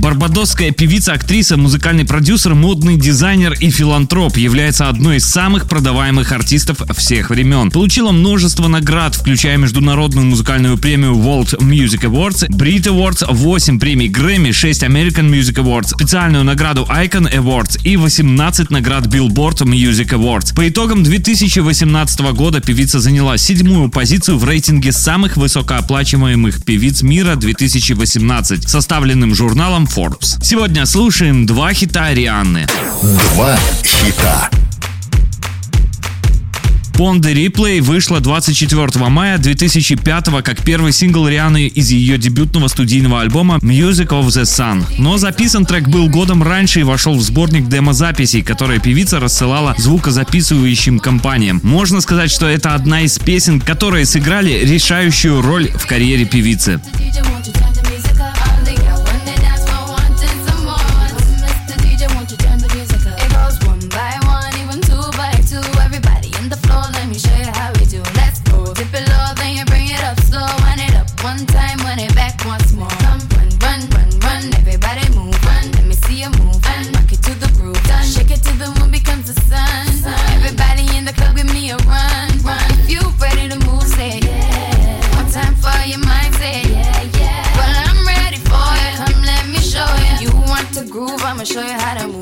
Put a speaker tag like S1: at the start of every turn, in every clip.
S1: Барбадосская певица, актриса, музыкальный продюсер, модный дизайнер и филантроп является одной из самых продаваемых артистов всех времен. Получила множество наград, включая международную музыкальную премию World Music Awards, Brit Awards, 8 премий Grammy, 6 American Music Awards, специальную награду Icon Awards и 18 наград Billboard Music Awards. По итогам 2018 года певица заняла седьмую позицию в рейтинге самых высокооплачиваемых певиц мира 2018, составленным журналом Forbes. Сегодня слушаем два хита Рианны.
S2: Два хита.
S1: Ponde Replay вышла 24 мая 2005 как первый сингл Рианы из ее дебютного студийного альбома Music of the Sun. Но записан трек был годом раньше и вошел в сборник демозаписей, которые певица рассылала звукозаписывающим компаниям. Можно сказать, что это одна из песен, которые сыграли решающую роль в карьере певицы.
S3: I'ma show you how to move.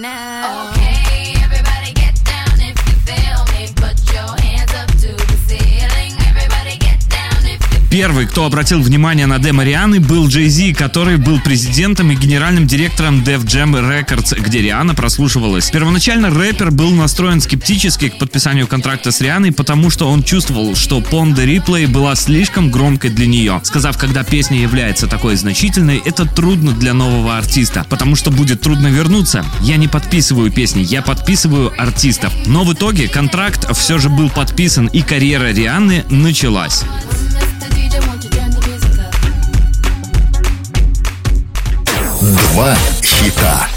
S3: Now. Okay, everybody get down if you feel me. Put your hands up to the ceiling.
S1: Первый, кто обратил внимание на демо Рианы, был Джей Зи, который был президентом и генеральным директором Def Jam Records, где Риана прослушивалась. Первоначально рэпер был настроен скептически к подписанию контракта с Рианой, потому что он чувствовал, что Ponde Replay была слишком громкой для нее. Сказав, когда песня является такой значительной, это трудно для нового артиста, потому что будет трудно вернуться. Я не подписываю песни, я подписываю артистов. Но в итоге контракт все же был подписан, и карьера Рианы началась.
S2: Два хита.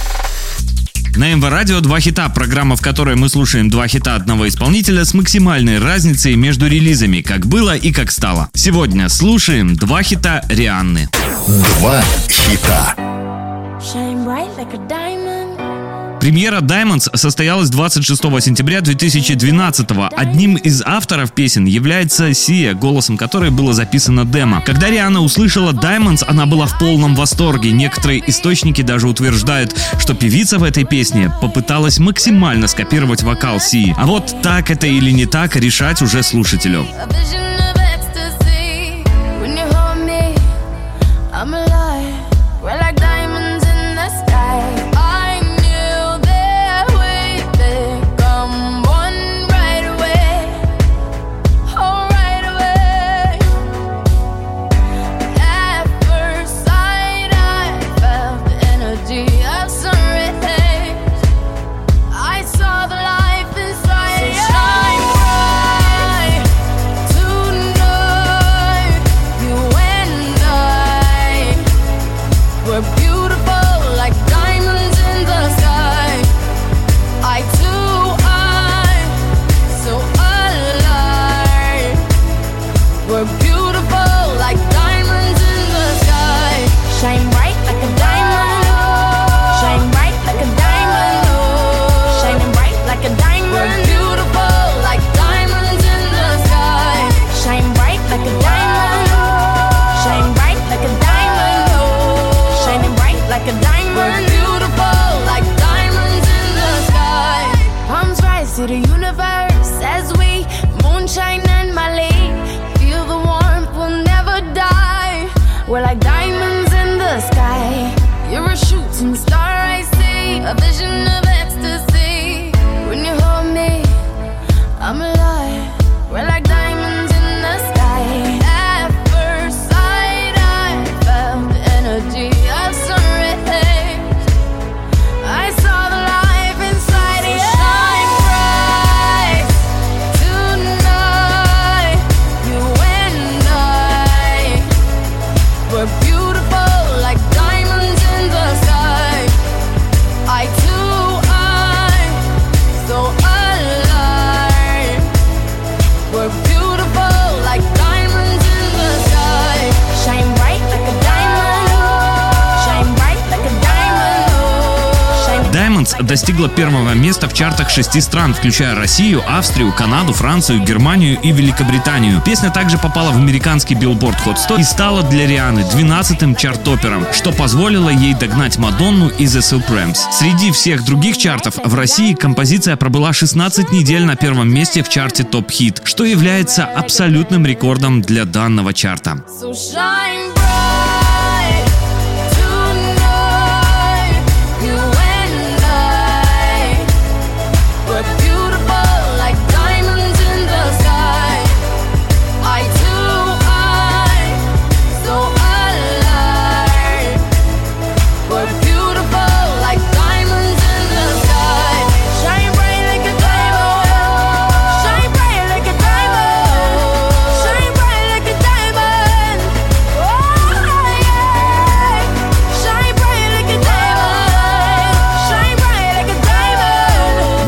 S1: На МВ Радио два хита, программа, в которой мы слушаем два хита одного исполнителя с максимальной разницей между релизами, как было и как стало. Сегодня слушаем два хита Рианны.
S2: Два хита.
S4: Shine bright like a diamond.
S1: Премьера Diamonds состоялась 26 сентября 2012 -го. Одним из авторов песен является Сия, голосом которой было записано демо. Когда Риана услышала Diamonds, она была в полном восторге. Некоторые источники даже утверждают, что певица в этой песне попыталась максимально скопировать вокал Сии. А вот так это или не так, решать уже слушателю.
S3: We're like diamonds in the sky. You're a shooting star, I see. A vision of ecstasy. Diamonds
S1: достигла первого места в чартах шести стран, включая Россию, Австрию, Канаду, Францию, Германию и Великобританию. Песня также попала в американский Billboard Hot 100 и стала для Рианы 12-м чарт-топером, что позволило ей догнать Мадонну и The Supremes. Среди всех других чартов в России композиция пробыла 16 недель на первом месте в чарте Топ Хит, что является абсолютным рекордом для данного чарта.
S3: So